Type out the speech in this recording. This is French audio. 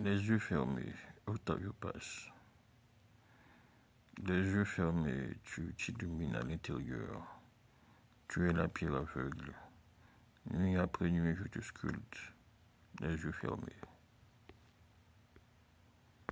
Les yeux fermés, Octavio passe. Les yeux fermés, tu t'illumines à l'intérieur. Tu es la pierre aveugle. Nuit après nuit, je te sculpte, les yeux fermés.